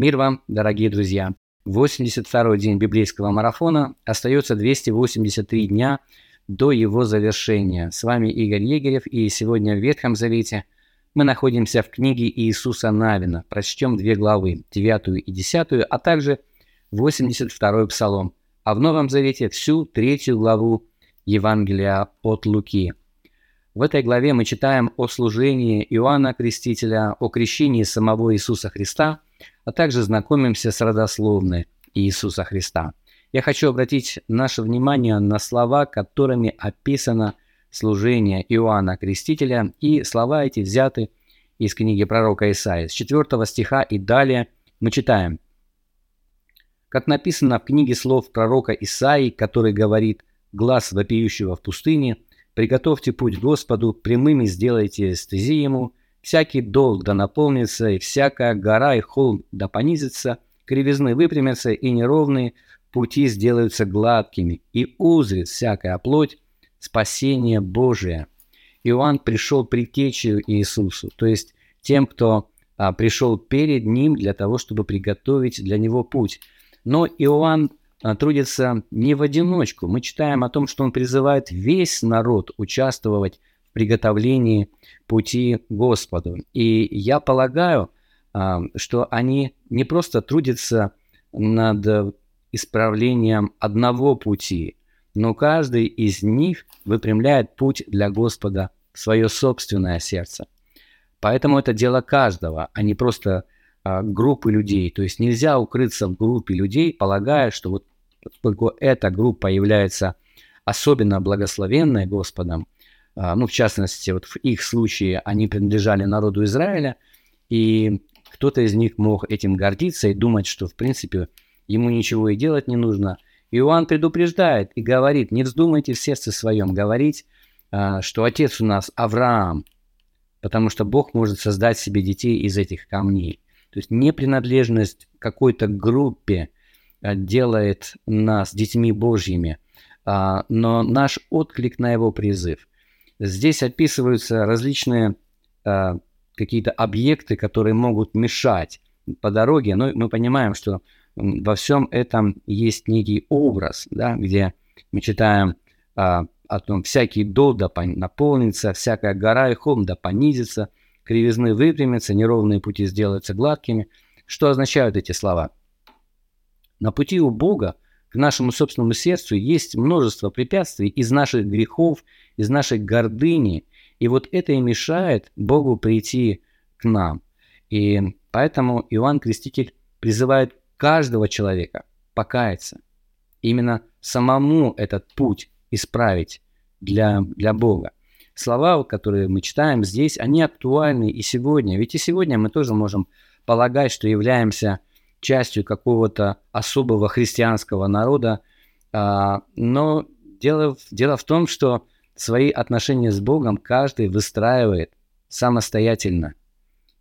Мир вам, дорогие друзья! 82-й день библейского марафона. Остается 283 дня до его завершения. С вами Игорь Егерев, и сегодня в Ветхом Завете мы находимся в книге Иисуса Навина. Прочтем две главы, 9 и 10, а также 82-й Псалом. А в Новом Завете всю третью главу Евангелия от Луки. В этой главе мы читаем о служении Иоанна Крестителя, о крещении самого Иисуса Христа – а также знакомимся с родословной Иисуса Христа. Я хочу обратить наше внимание на слова, которыми описано служение Иоанна Крестителя, и слова эти взяты из книги пророка Исаия. С 4 стиха и далее мы читаем. Как написано в книге слов пророка Исаии, который говорит «Глаз вопиющего в пустыне, приготовьте путь Господу, прямыми сделайте стези ему, Всякий долг да наполнится, и всякая гора и холм да понизится, кривизны выпрямятся, и неровные пути сделаются гладкими, и узрит всякая плоть спасение Божие. Иоанн пришел предтечью Иисусу, то есть тем, кто а, пришел перед ним для того, чтобы приготовить для него путь. Но Иоанн а, трудится не в одиночку. Мы читаем о том, что он призывает весь народ участвовать приготовлении пути Господу. И я полагаю, а, что они не просто трудятся над исправлением одного пути, но каждый из них выпрямляет путь для Господа в свое собственное сердце. Поэтому это дело каждого, а не просто а, группы людей. То есть нельзя укрыться в группе людей, полагая, что вот поскольку эта группа является особенно благословенной Господом, ну, в частности, вот в их случае они принадлежали народу Израиля, и кто-то из них мог этим гордиться и думать, что, в принципе, ему ничего и делать не нужно. Иоанн предупреждает и говорит, не вздумайте в сердце своем говорить, а, что отец у нас Авраам, потому что Бог может создать себе детей из этих камней. То есть непринадлежность какой-то группе а, делает нас детьми Божьими, но наш отклик на его призыв. Здесь описываются различные э, какие-то объекты, которые могут мешать по дороге, но мы понимаем, что во всем этом есть некий образ, да, где мы читаем э, о том, всякий дол да наполнится, всякая гора и холм да понизится, кривизны выпрямятся, неровные пути сделаются гладкими. Что означают эти слова? На пути у Бога к нашему собственному сердцу есть множество препятствий из наших грехов, из нашей гордыни. И вот это и мешает Богу прийти к нам. И поэтому Иоанн Креститель призывает каждого человека покаяться. Именно самому этот путь исправить для, для Бога. Слова, которые мы читаем здесь, они актуальны и сегодня. Ведь и сегодня мы тоже можем полагать, что являемся частью какого-то особого христианского народа. А, но дело, дело в том, что свои отношения с Богом каждый выстраивает самостоятельно.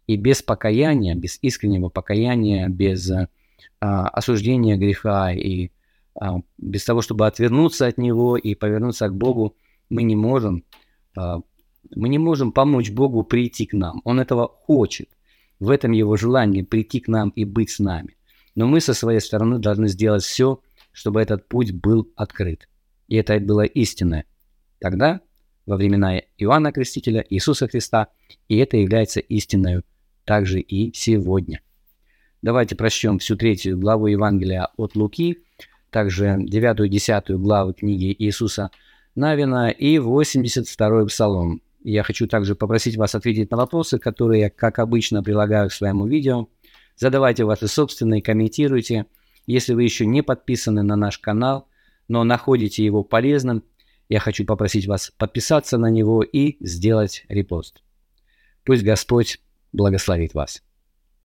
И без покаяния, без искреннего покаяния, без а, осуждения греха и а, без того, чтобы отвернуться от него и повернуться к Богу, мы не можем, мы не можем помочь Богу прийти к нам. Он этого хочет. В этом его желание прийти к нам и быть с нами. Но мы со своей стороны должны сделать все, чтобы этот путь был открыт. И это было истинное. Тогда, во времена Иоанна Крестителя, Иисуса Христа, и это является истинной также и сегодня. Давайте прочтем всю третью главу Евангелия от Луки, также девятую и десятую главы книги Иисуса Навина и 82-й Псалом. Я хочу также попросить вас ответить на вопросы, которые я, как обычно, прилагаю к своему видео. Задавайте ваши собственные, комментируйте. Если вы еще не подписаны на наш канал, но находите его полезным, я хочу попросить вас подписаться на него и сделать репост. Пусть Господь благословит вас.